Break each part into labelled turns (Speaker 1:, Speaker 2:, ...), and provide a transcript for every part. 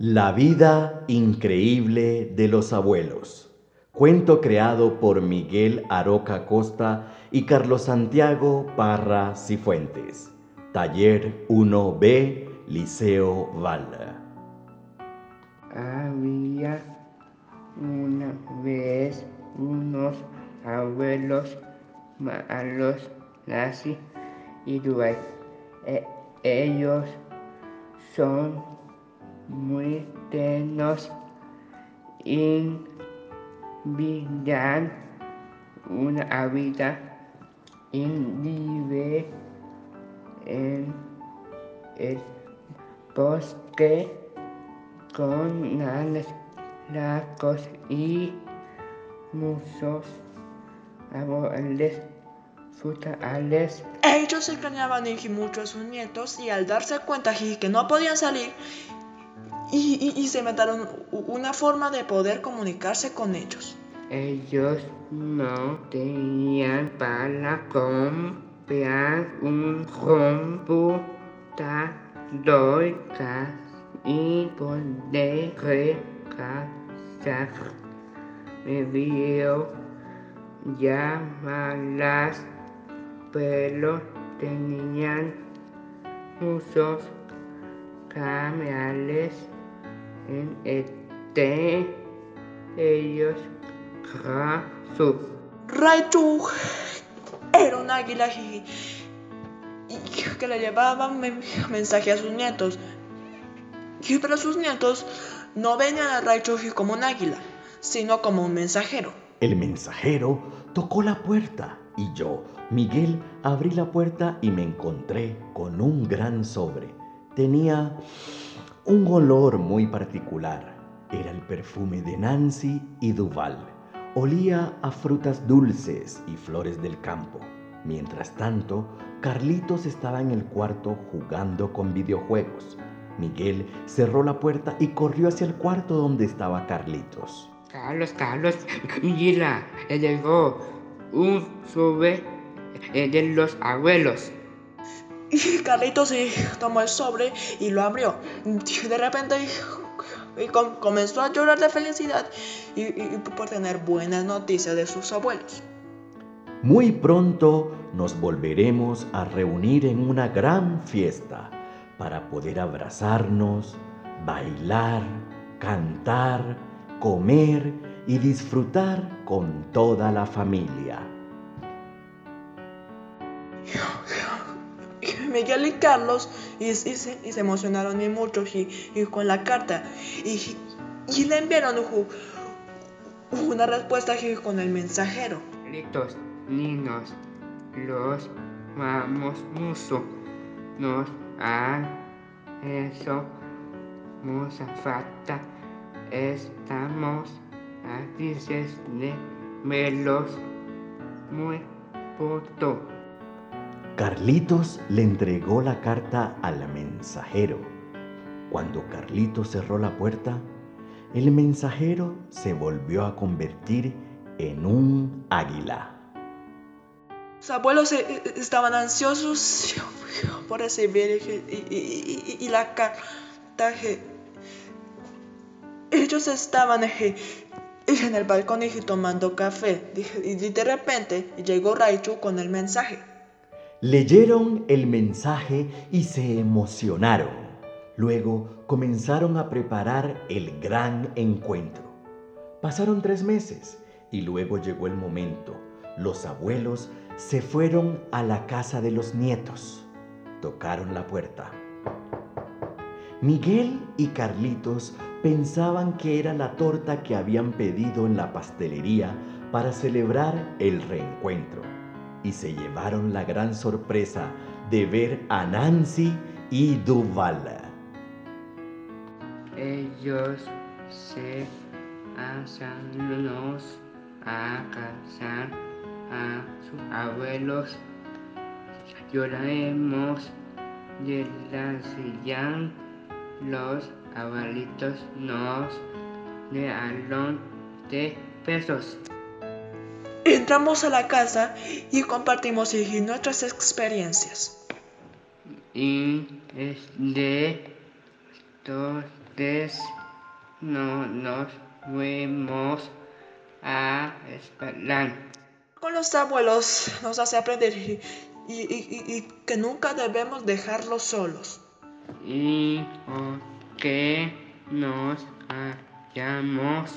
Speaker 1: La vida increíble de los abuelos. Cuento creado por Miguel Aroca Costa y Carlos Santiago Parra Cifuentes. Taller 1B, Liceo Val.
Speaker 2: Había una vez unos abuelos malos, nazi y Dubai. E- ellos son muy tenos y vivían una vida vive en el bosque con alas largos y muchos árboles frutales.
Speaker 3: Ellos extrañaban y mucho a sus nietos y al darse cuenta que no podían salir, y, se inventaron una forma de poder comunicarse con ellos.
Speaker 2: Ellos no tenían para comprar un computador y poder recargar video llamadas, pero tenían muchos canales en este ellos su
Speaker 3: Raichu era un águila y, y que le llevaba men- mensaje a sus nietos. Y pero sus nietos no venían a Raichu como un águila, sino como un mensajero.
Speaker 1: El mensajero tocó la puerta y yo, Miguel, abrí la puerta y me encontré con un gran sobre. Tenía un olor muy particular. Era el perfume de Nancy y Duval. Olía a frutas dulces y flores del campo. Mientras tanto, Carlitos estaba en el cuarto jugando con videojuegos. Miguel cerró la puerta y corrió hacia el cuarto donde estaba Carlitos.
Speaker 2: Carlos, Carlos, mira, llegó un sobre eh, de los abuelos.
Speaker 3: Y Carlitos sí, tomó el sobre y lo abrió. Y de repente y com- comenzó a llorar de felicidad y, y- y por tener buenas noticias de sus abuelos.
Speaker 1: Muy pronto nos volveremos a reunir en una gran fiesta para poder abrazarnos, bailar, cantar, comer y disfrutar con toda la familia.
Speaker 3: Miguel y Carlos y, y se, y se emocionaron y mucho y, y con la carta y, le enviaron una respuesta con el mensajero.
Speaker 2: Litos, niños, los vamos mucho. Nos han hecho mucha falta. Estamos felices de verlos muy pronto.
Speaker 1: Carlitos le entregó la carta al mensajero. Cuando Carlitos cerró la puerta, el mensajero se volvió a convertir en un águila.
Speaker 3: Sus abuelos eh, eh, estaban ansiosos por recibir y, la carta. Ellos estaban en el balcón tomando café y de repente llegó Raichu con el mensaje.
Speaker 1: Leyeron el mensaje y se emocionaron. Luego comenzaron a preparar el gran encuentro. Pasaron tres meses y luego llegó el momento. Los abuelos se fueron a la casa de los nietos. Tocaron la puerta. Miguel y Carlitos pensaban que era la torta que habían pedido en la pastelería para celebrar el reencuentro y se llevaron la gran sorpresa de ver a Nancy y Duval.
Speaker 2: Ellos se asanos a casar a sus abuelos. Lloraremos de la silla. Los abuelitos nos dieron de pesos.
Speaker 3: Entramos a la casa y compartimos nuestras experiencias.
Speaker 2: Y es de antes no nos fuimos a esperar.
Speaker 3: Con los abuelos nos hace aprender y, y- y- y que nunca debemos dejarlos solos.
Speaker 2: y que nos hayamos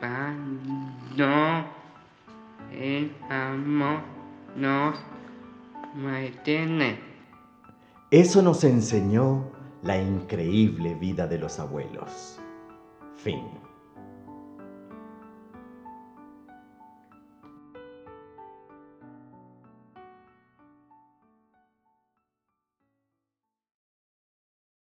Speaker 2: separado el amor nos mantiene.
Speaker 1: Eso nos enseñó la increíble vida de los abuelos. Fin.